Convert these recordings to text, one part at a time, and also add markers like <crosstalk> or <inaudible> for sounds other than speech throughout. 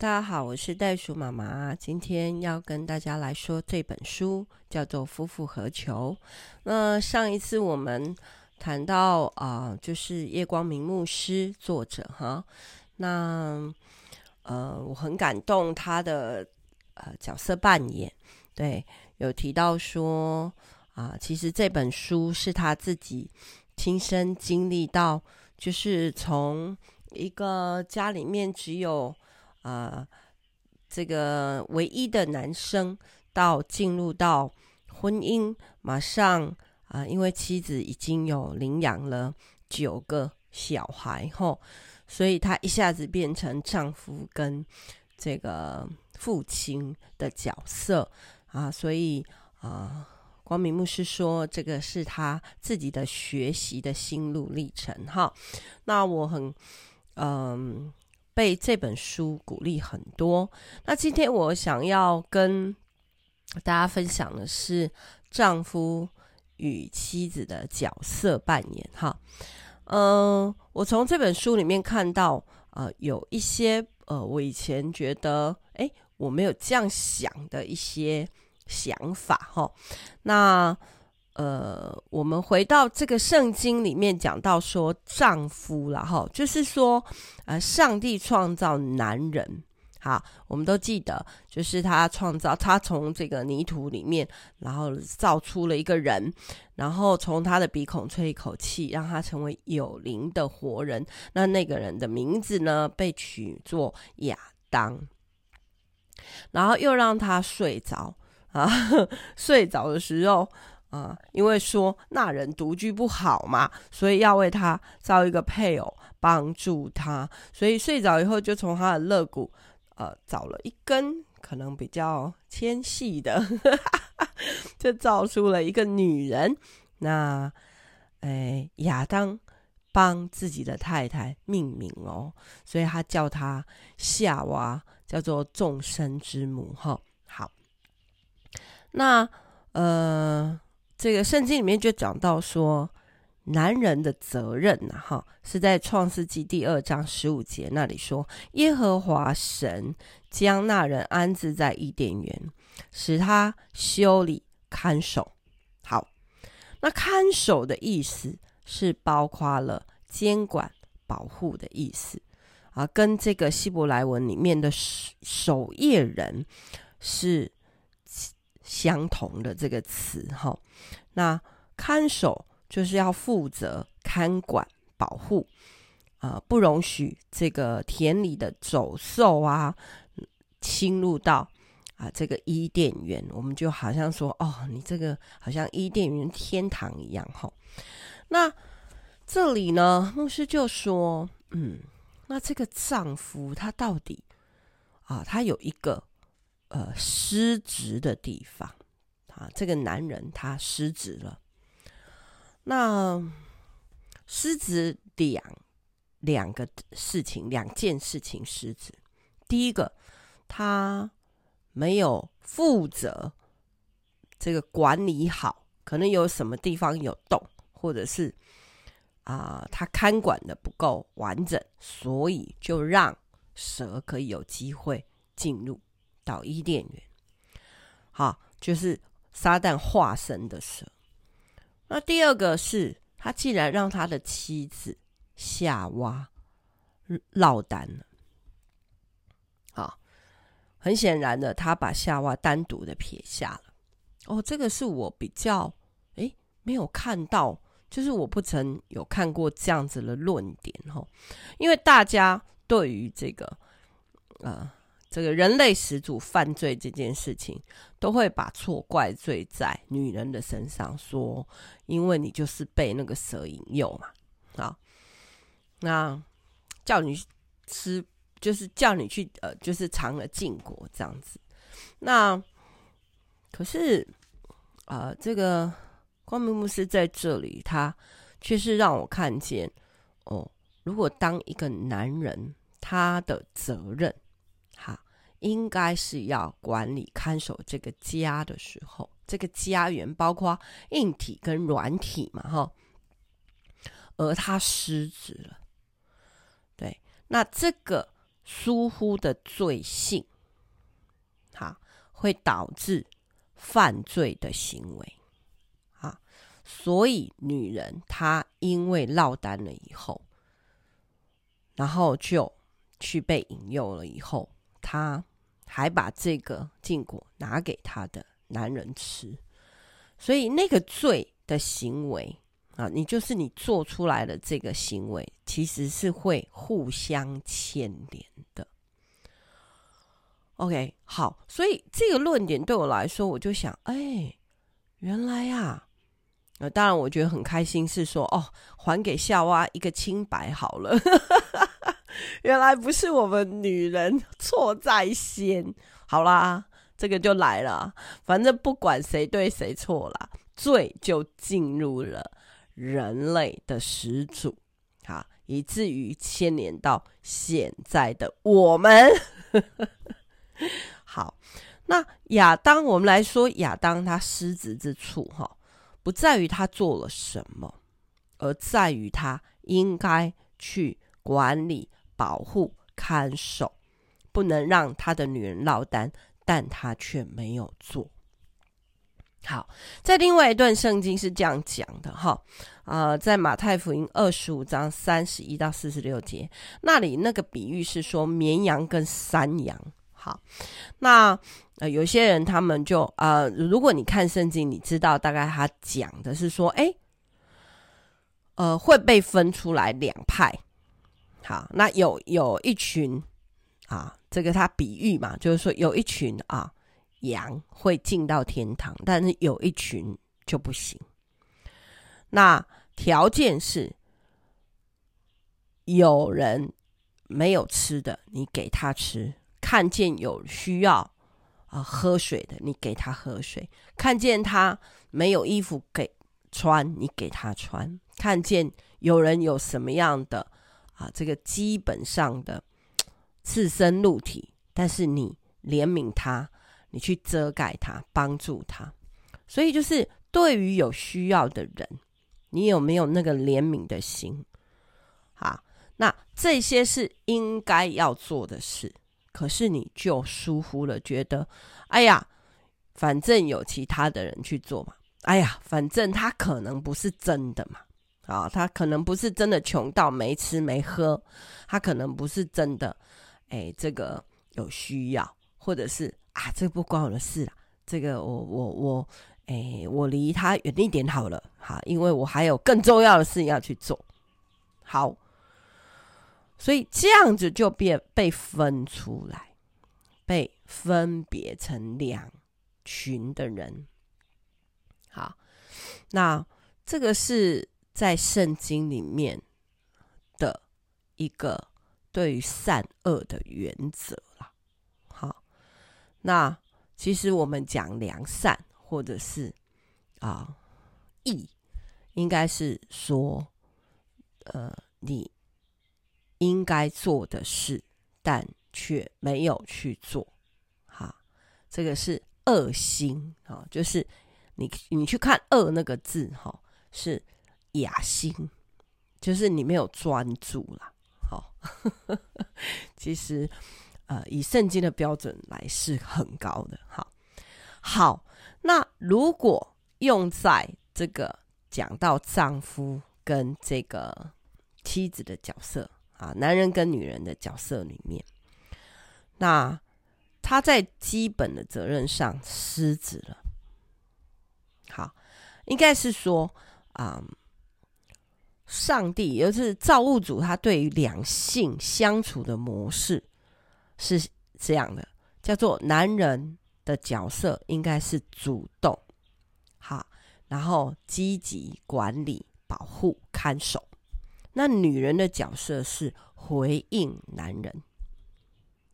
大家好，我是袋鼠妈妈。今天要跟大家来说这本书，叫做《夫复何求》。那上一次我们谈到啊、就是叶光明牧师作者哈。那呃，我很感动他的呃角色扮演，对，有提到说啊、其实这本书是他自己亲身经历到，就是从一个家里面只有。啊、呃，这个唯一的男生到进入到婚姻，马上啊、因为妻子已经有领养了九个小孩后，所以他一下子变成丈夫跟这个父亲的角色啊，所以啊，光明牧师说这个是他自己的学习的心路历程哈。那我很嗯。被这本书鼓励很多。那今天我想要跟大家分享的是丈夫与妻子的角色扮演。哈，嗯，我从这本书里面看到，呃，有一些呃，我以前觉得，诶，我没有这样想的一些想法。哈，那。呃，我们回到这个圣经里面讲到说，丈夫了哈，就是说，呃，上帝创造男人，好，我们都记得，就是他创造他从这个泥土里面，然后造出了一个人，然后从他的鼻孔吹一口气，让他成为有灵的活人。那那个人的名字呢，被取作亚当，然后又让他睡着啊，<laughs> 睡着的时候。啊，因为说那人独居不好嘛，所以要为他造一个配偶帮助他，所以睡着以后就从他的肋骨，呃，找了一根可能比较纤细的，<laughs> 就造出了一个女人。那，哎，亚当帮自己的太太命名哦，所以他叫她夏娃，叫做众生之母。哈，好，那呃。这个圣经里面就讲到说，男人的责任呐，哈，是在创世纪第二章十五节那里说，耶和华神将那人安置在伊甸园，使他修理看守。好，那看守的意思是包括了监管、保护的意思啊，跟这个希伯来文里面的守夜人是。相同的这个词哈，那看守就是要负责看管保护啊、不容许这个田里的走兽啊侵入到啊这个伊甸园。我们就好像说哦，你这个好像伊甸园天堂一样哈。那这里呢，牧师就说，嗯，那这个丈夫他到底啊，他有一个。呃，失职的地方啊，这个男人他失职了。那失职两两个事情，两件事情失职。第一个，他没有负责这个管理好，可能有什么地方有洞，或者是啊、他看管的不够完整，所以就让蛇可以有机会进入。到伊甸园，好，就是撒旦化身的蛇。那第二个是，他竟然让他的妻子夏娃落单了。好，很显然的，他把夏娃单独的撇下了。哦，这个是我比较诶没有看到，就是我不曾有看过这样子的论点哈。因为大家对于这个呃。这个人类始祖犯罪这件事情，都会把错怪罪在女人的身上，说因为你就是被那个蛇引诱嘛，好，那叫你吃，就是叫你去呃，就是尝了禁果这样子。那可是啊、这个光明牧师在这里，他却是让我看见哦，如果当一个男人，他的责任。应该是要管理看守这个家的时候，这个家园包括硬体跟软体嘛，哈。而他失职了，对，那这个疏忽的罪性，哈，会导致犯罪的行为，啊，所以女人她因为落单了以后，然后就去被引诱了以后，她还把这个禁果拿给他的男人吃，所以那个罪的行为。啊，你就是你做出来的这个行为，其实是会互相牵连的。OK，好，所以这个论点对我来说，我就想，哎，原来呀，呃，当然我觉得很开心，是说，哦，还给夏娃一个清白好了。<laughs> <laughs> 原来不是我们女人错在先，好啦，这个就来了，反正不管谁对谁错啦，罪就进入了。人类的始祖，好，以至于牵连到现在的我们。<laughs> 好，那亚当，我们来说亚当他失职之处，哈，不在于他做了什么，而在于他应该去管理、保护、看守，不能让他的女人落单，但他却没有做。好，在另外一段圣经是这样讲的哈，呃，在马太福音二十五章三十一到四十六节，那里那个比喻是说绵羊跟山羊。好，那呃有些人他们就呃，如果你看圣经，你知道大概他讲的是说，哎，呃，会被分出来两派。好，那有有一群啊，这个他比喻嘛，就是说有一群啊。羊会进到天堂，但是有一群就不行。那条件是，有人没有吃的，你给他吃；看见有需要啊、喝水的，你给他喝水；看见他没有衣服给穿，你给他穿；看见有人有什么样的啊这个基本上的赤身露体，但是你怜悯他。你去遮盖他，帮助他，所以就是对于有需要的人，你有没有那个怜悯的心？啊，那这些是应该要做的事，可是你就疏忽了，觉得，哎呀，反正有其他的人去做嘛，哎呀，反正他可能不是真的嘛，啊，他可能不是真的穷到没吃没喝，他可能不是真的，哎，这个有需要，或者是。啊，这不关我的事了。这个我我我，哎，我离他远一点好了，哈，因为我还有更重要的事要去做。好，所以这样子就变被分出来，被分别成两群的人。好，那这个是在圣经里面的一个对于善恶的原则啦，好。那其实我们讲良善，或者是啊义，应该是说，呃，你应该做的事，但却没有去做，哈，这个是恶心啊，就是你你去看恶那个字，哈，是雅心，就是你没有专注啦，好，<laughs> 其实。呃，以圣经的标准来是很高的。好，好，那如果用在这个讲到丈夫跟这个妻子的角色啊，男人跟女人的角色里面，那他在基本的责任上失职了。好，应该是说啊，上帝也就是造物主，他对于两性相处的模式。是这样的，叫做男人的角色应该是主动，好，然后积极管理、保护、看守。那女人的角色是回应男人，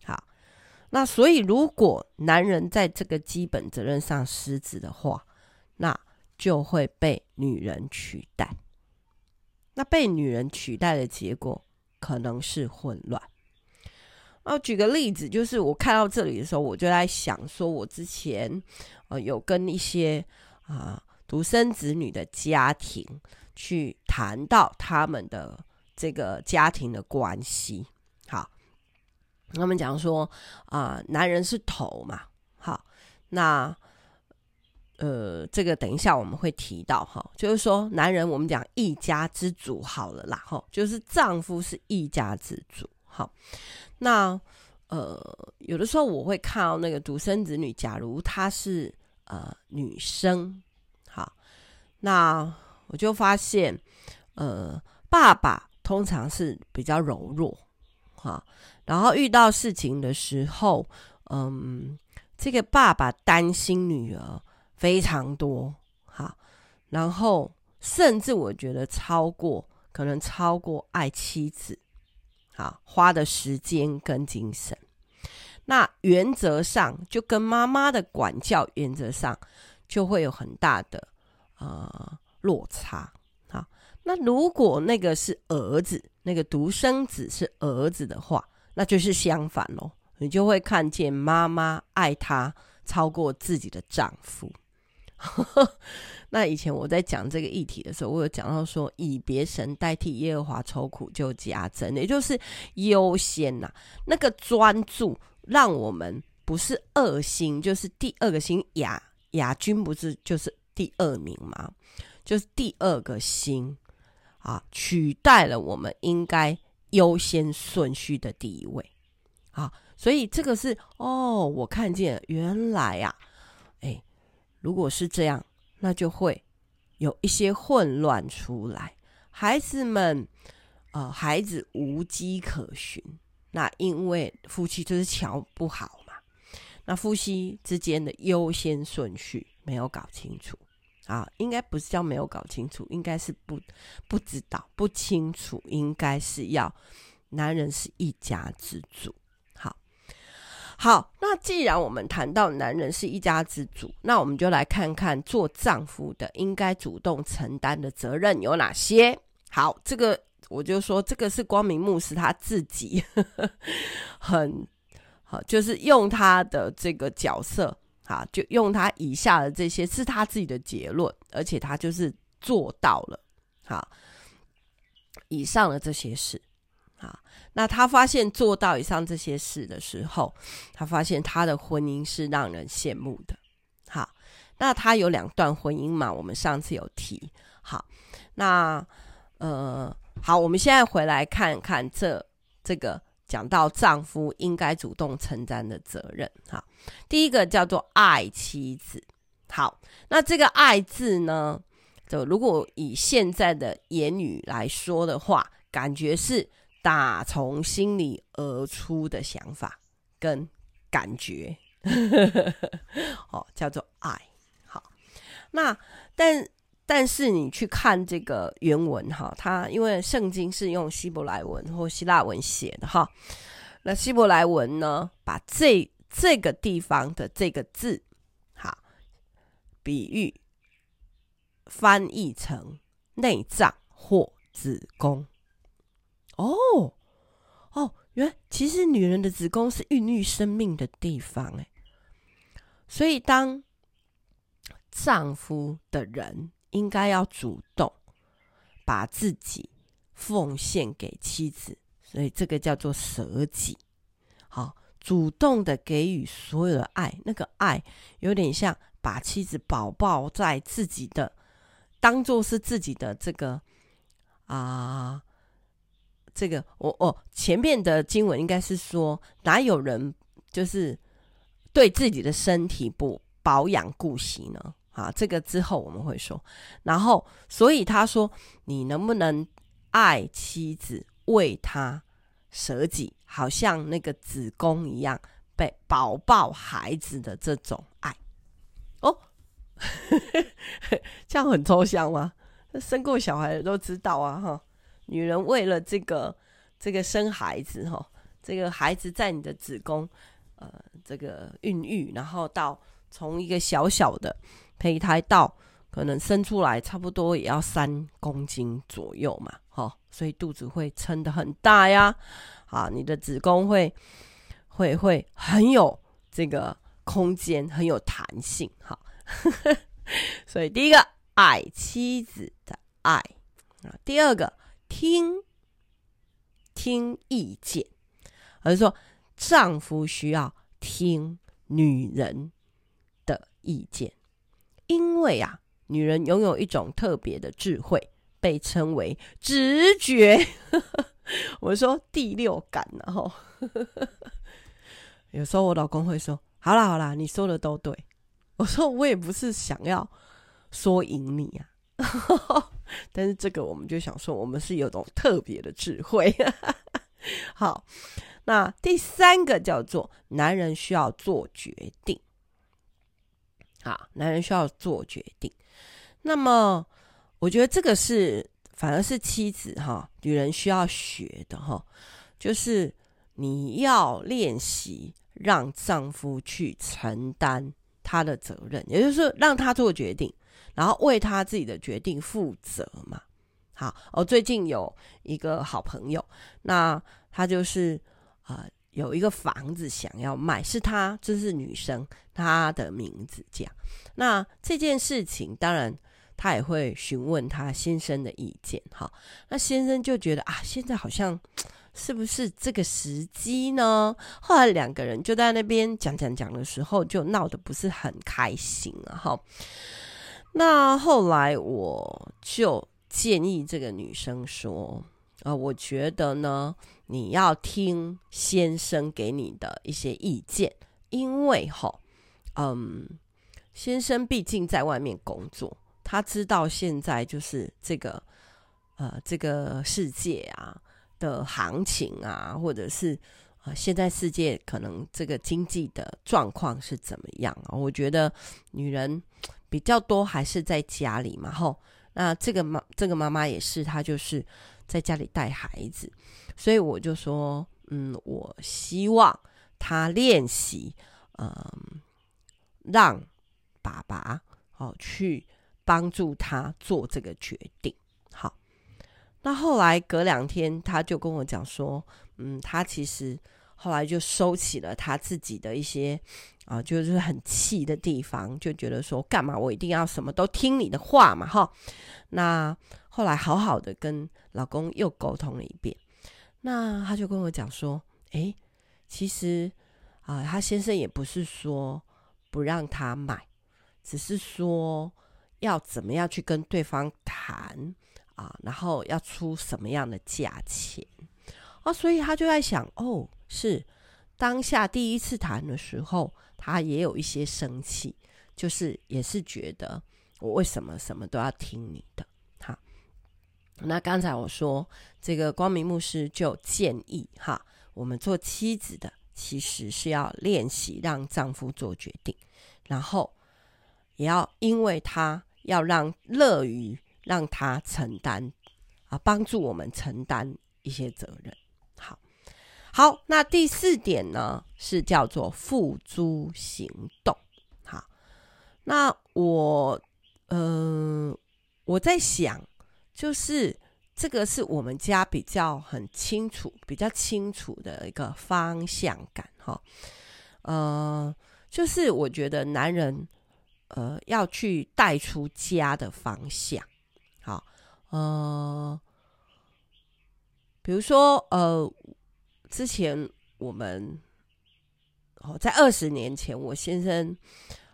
好。那所以如果男人在这个基本责任上失职的话，那就会被女人取代。那被女人取代的结果可能是混乱。啊，举个例子，就是我看到这里的时候，我就在想说，我之前呃有跟一些啊独生子女的家庭去谈到他们的这个家庭的关系。好，他们讲说啊、男人是头嘛，好，那呃，这个等一下我们会提到哈，就是说男人我们讲一家之主好了啦，哈，就是丈夫是一家之主，好，那呃，有的时候我会看到那个独生子女，假如她是呃女生，好，那我就发现呃，爸爸通常是比较柔弱，哈。然后遇到事情的时候，嗯，这个爸爸担心女儿非常多，哈，然后甚至我觉得超过，可能超过爱妻子，好，花的时间跟精神，那原则上就跟妈妈的管教原则上就会有很大的呃落差，好，那如果那个是儿子，那个独生子是儿子的话。那就是相反喽，你就会看见妈妈爱他超过自己的丈夫。<laughs> 那以前我在讲这个议题的时候，我有讲到说，以别神代替耶和华，愁苦就加增，也就是优先呐、那个专注让我们不是二星，就是第二个星亚亚军不是就是第二名吗？就是第二个星啊，取代了我们应该。优先顺序的第一位，啊，所以这个是哦，我看见原来啊，如果是这样，那就会有一些混乱出来，孩子们，呃，孩子无迹可寻，那因为夫妻就是桥不好嘛，那夫妻之间的优先顺序没有搞清楚。啊，应该不是叫没有搞清楚，应该是不不知道不清楚，应该是要男人是一家之主。好，那既然我们谈到男人是一家之主，那我们就来看看做丈夫的应该主动承担的责任有哪些。好，这个我就说，这个是光明牧师他自己呵呵很好，就是用他的这个角色。好，就用他以下的这些是他自己的结论，而且他就是做到了。好，以上的这些事，那他发现做到以上这些事的时候，他发现他的婚姻是让人羡慕的。好，那他有两段婚姻嘛？我们上次有提。好，那呃，好，我们现在回来看看这这个。讲到丈夫应该主动承担的责任，哈，第一个叫做爱妻子。好，那这个“爱”字呢，就如果以现在的言语来说的话，感觉是打从心里而出的想法跟感觉，<laughs> 哦，叫做爱。好，那但。但是你去看这个原文哈，它因为圣经是用希伯来文或希腊文写的哈，那希伯来文呢，把这这个地方的这个字，哈，比喻翻译成内脏或子宫。哦哦，原来其实女人的子宫是孕育生命的地方哎，所以当丈夫的人。应该要主动把自己奉献给妻子，所以这个叫做舍己。好，主动的给予所有的爱，那个爱有点像把妻子抱抱在自己的，当做是自己的这个啊，这个我我前面的经文应该是说，哪有人就是对自己的身体不保养顾惜呢？啊，这个之后我们会说。然后，所以他说：“你能不能爱妻子，为他舍己，好像那个子宫一样，被宝宝孩子的这种爱？”哦，<laughs> 这样很抽象吗？生过小孩的都知道啊，哈。女人为了这个这个生孩子，哈，这个孩子在你的子宫，呃，这个孕育，然后到从一个小小的。胚胎到可能生出来差不多也要三公斤左右嘛，哈，所以肚子会撑得很大呀，啊，你的子宫会会会很有这个空间，很有弹性，哈，<laughs> 所以第一个爱妻子的爱啊，第二个听听意见，而是说丈夫需要听女人的意见，因为啊，女人拥有一种特别的智慧，被称为直觉。<laughs> 我说第六感，然后 <laughs> 有时候我老公会说：“好啦好啦，你说的都对。”我说：“我也不是想要说赢你啊。”但是这个我们就想说，我们是有种特别的智慧。<laughs> 好，那第三个叫做男人需要做决定。好，男人需要做决定。那么，我觉得这个是反而是妻子哈，女人需要学的哈，就是你要练习让丈夫去承担他的责任，也就是说让他做决定。然后为他自己的决定负责嘛。好，我最近有一个好朋友，那他就是呃有一个房子想要卖，是他这是女生她的名字这样。那这件事情当然他也会询问他先生的意见。哈，那先生就觉得啊，现在好像 <tsk> 是不是这个时机呢？后来两个人就在那边讲讲讲的时候，就闹得不是很开心了哈。那后来我就建议这个女生说：“啊、我觉得呢，你要听先生给你的一些意见，因为哈，嗯，先生毕竟在外面工作，他知道现在就是这个呃这个世界啊的行情啊，或者是啊、现在世界可能这个经济的状况是怎么样啊？我觉得女人。”比较多还是在家里嘛，吼，那这个妈这个妈妈也是，她就是在家里带孩子，所以我就说，嗯，我希望她练习，嗯，让爸爸哦去帮助她做这个决定。好，那后来隔两天，他就跟我讲说，嗯，他其实。后来就收起了他自己的一些啊，就是很气的地方，就觉得说干嘛我一定要什么都听你的话嘛，哈。那后来好好的跟老公又沟通了一遍，那他就跟我讲说，诶，其实啊，他先生也不是说不让他买，只是说要怎么样去跟对方谈啊，然后要出什么样的价钱啊，所以他就在想哦。是当下第一次谈的时候，他也有一些生气，就是也是觉得我为什么什么都要听你的？哈，那刚才我说这个光明牧师就建议哈，我们做妻子的其实是要练习让丈夫做决定，然后也要因为他要让乐于让他承担啊，帮助我们承担一些责任。好，那第四点呢，是叫做付诸行动。好，那我，嗯、呃，我在想，就是这个是我们家比较很清楚、比较清楚的一个方向感。哈，呃，就是我觉得男人，呃，要去带出家的方向。好，呃，比如说，呃。之前我们哦，在二十年前，我先生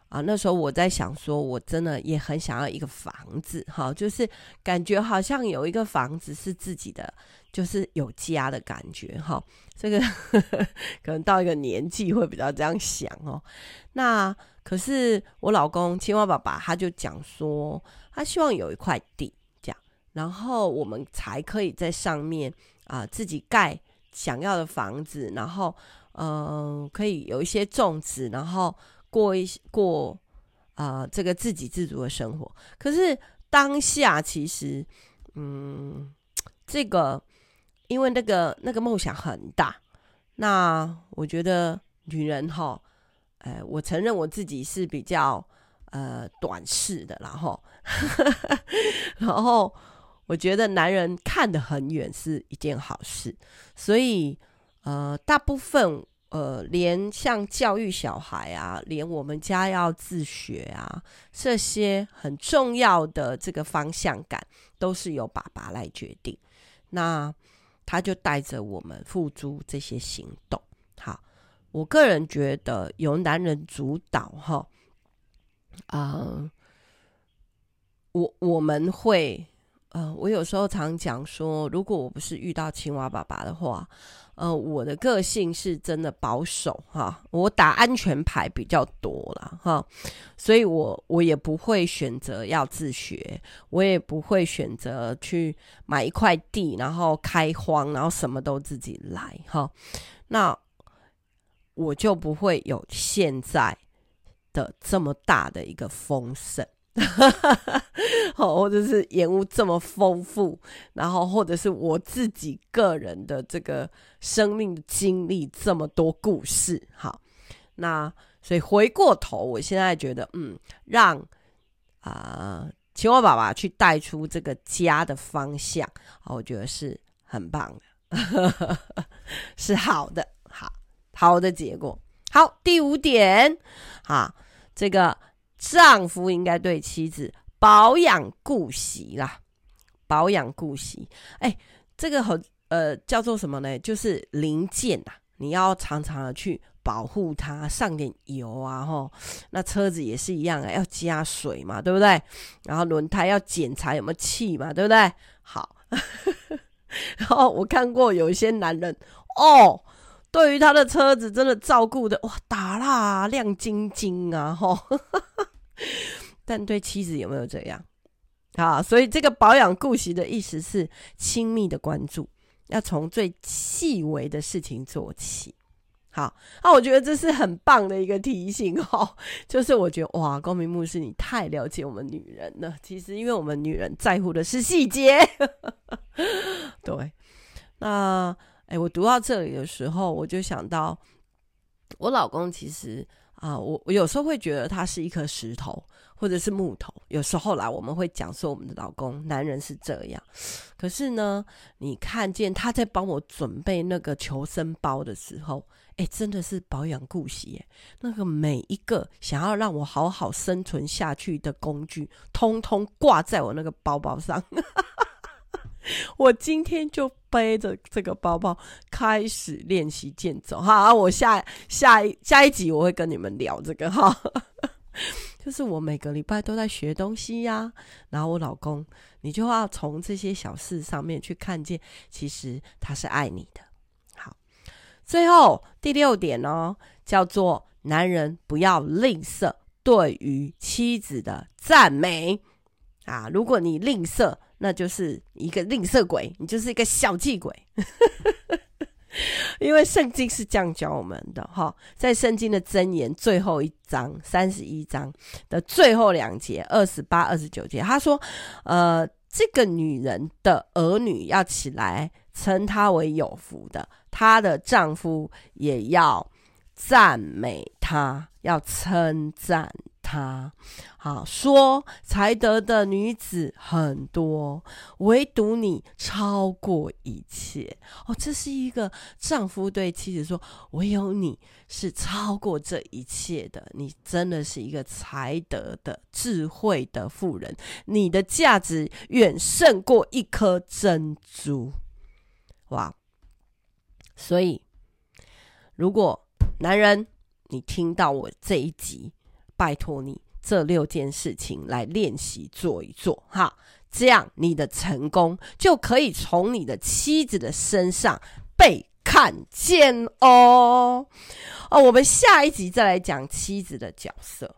啊，那时候我在想说，我真的也很想要一个房子，哈，就是感觉好像有一个房子是自己的，就是有家的感觉，哈。这个呵 <laughs> 呵可能到一个年纪会比较这样想哦。那可是我老公青蛙爸爸他就讲说，他希望有一块地，这样，然后我们才可以在上面啊自己盖。想要的房子，然后嗯、可以有一些种植，然后过一过啊、呃，这个自给自足的生活。可是当下其实，嗯，这个因为那个那个梦想很大，那我觉得女人哈，呃，我承认我自己是比较呃短视的，<laughs> 然后然后。我觉得男人看得很远是一件好事，所以呃，大部分呃，连像教育小孩啊，连我们家要自学啊，这些很重要的这个方向感，都是由爸爸来决定。那他就带着我们付诸这些行动。好，我个人觉得由男人主导，哈，啊，我我们会，呃，我有时候常讲说，如果我不是遇到青蛙爸爸的话。呃，我的个性是真的保守哈，我打安全牌比较多了哈，所以我我也不会选择要自学，我也不会选择去买一块地，然后开荒，然后什么都自己来哈，那我就不会有现在的这么大的一个丰盛。<laughs> 好，或者是延误这么丰富，然后或者是我自己个人的这个生命经历这么多故事，好，那所以回过头，我现在觉得，嗯，让啊、青蛙爸爸去带出这个家的方向，我觉得是很棒的，<laughs> 是好的，好好的结果。好，第五点，好，这个。丈夫应该对妻子保养顾惜啦，保养顾惜。哎，这个很呃叫做什么呢？就是零件呐、啊，你要常常的去保护它，上点油啊，吼。那车子也是一样啊，要加水嘛，对不对？然后轮胎要检查有没有气嘛，对不对？好，<laughs> 然后我看过有一些男人哦。对于他的车子，真的照顾的哇，打蜡亮晶晶啊，吼！<laughs> 但对妻子有没有这样？啊，所以这个保养顾惜的意思是亲密的关注，要从最细微的事情做起。好，那、我觉得这是很棒的一个提醒哦。<laughs> 就是我觉得哇，光明牧师你太了解我们女人了。其实，因为我们女人在乎的是细节。<laughs> 对，那。哎，我读到这里的时候，我就想到我老公。其实啊，我我有时候会觉得他是一颗石头，或者是木头。有时候来，我们会讲说我们的老公男人是这样。可是呢，你看见他在帮我准备那个求生包的时候，哎，真的是保养顾惜。那个每一个想要让我好好生存下去的工具，通通挂在我那个包包上。<laughs> <laughs> 我今天就背着这个包包开始练习健走哈，我下下一下一集我会跟你们聊这个哈，<laughs> 就是我每个礼拜都在学东西呀、然后我老公，你就要从这些小事上面去看见，其实他是爱你的。好，最后第六点哦，叫做男人不要吝啬对于妻子的赞美啊，如果你吝啬。那就是一个吝啬鬼，你就是一个小气鬼，因为圣经是这样教我们的哈，在圣经的箴言最后一章三十一章的最后两节二十八、二十九节，他说：“呃，这个女人的儿女要起来称她为有福的，她的丈夫也要赞美他，要称赞。”他好说，才得的女子很多，唯独你超过一切哦。这是一个丈夫对妻子说：“唯有你是超过这一切的，你真的是一个才德的、智慧的妇人，你的价值远胜过一颗珍珠。”哇！所以，如果男人你听到我这一集，拜托你这六件事情来练习做一做哈，这样你的成功就可以从你的妻子的身上被看见哦。哦，我们下一集再来讲妻子的角色。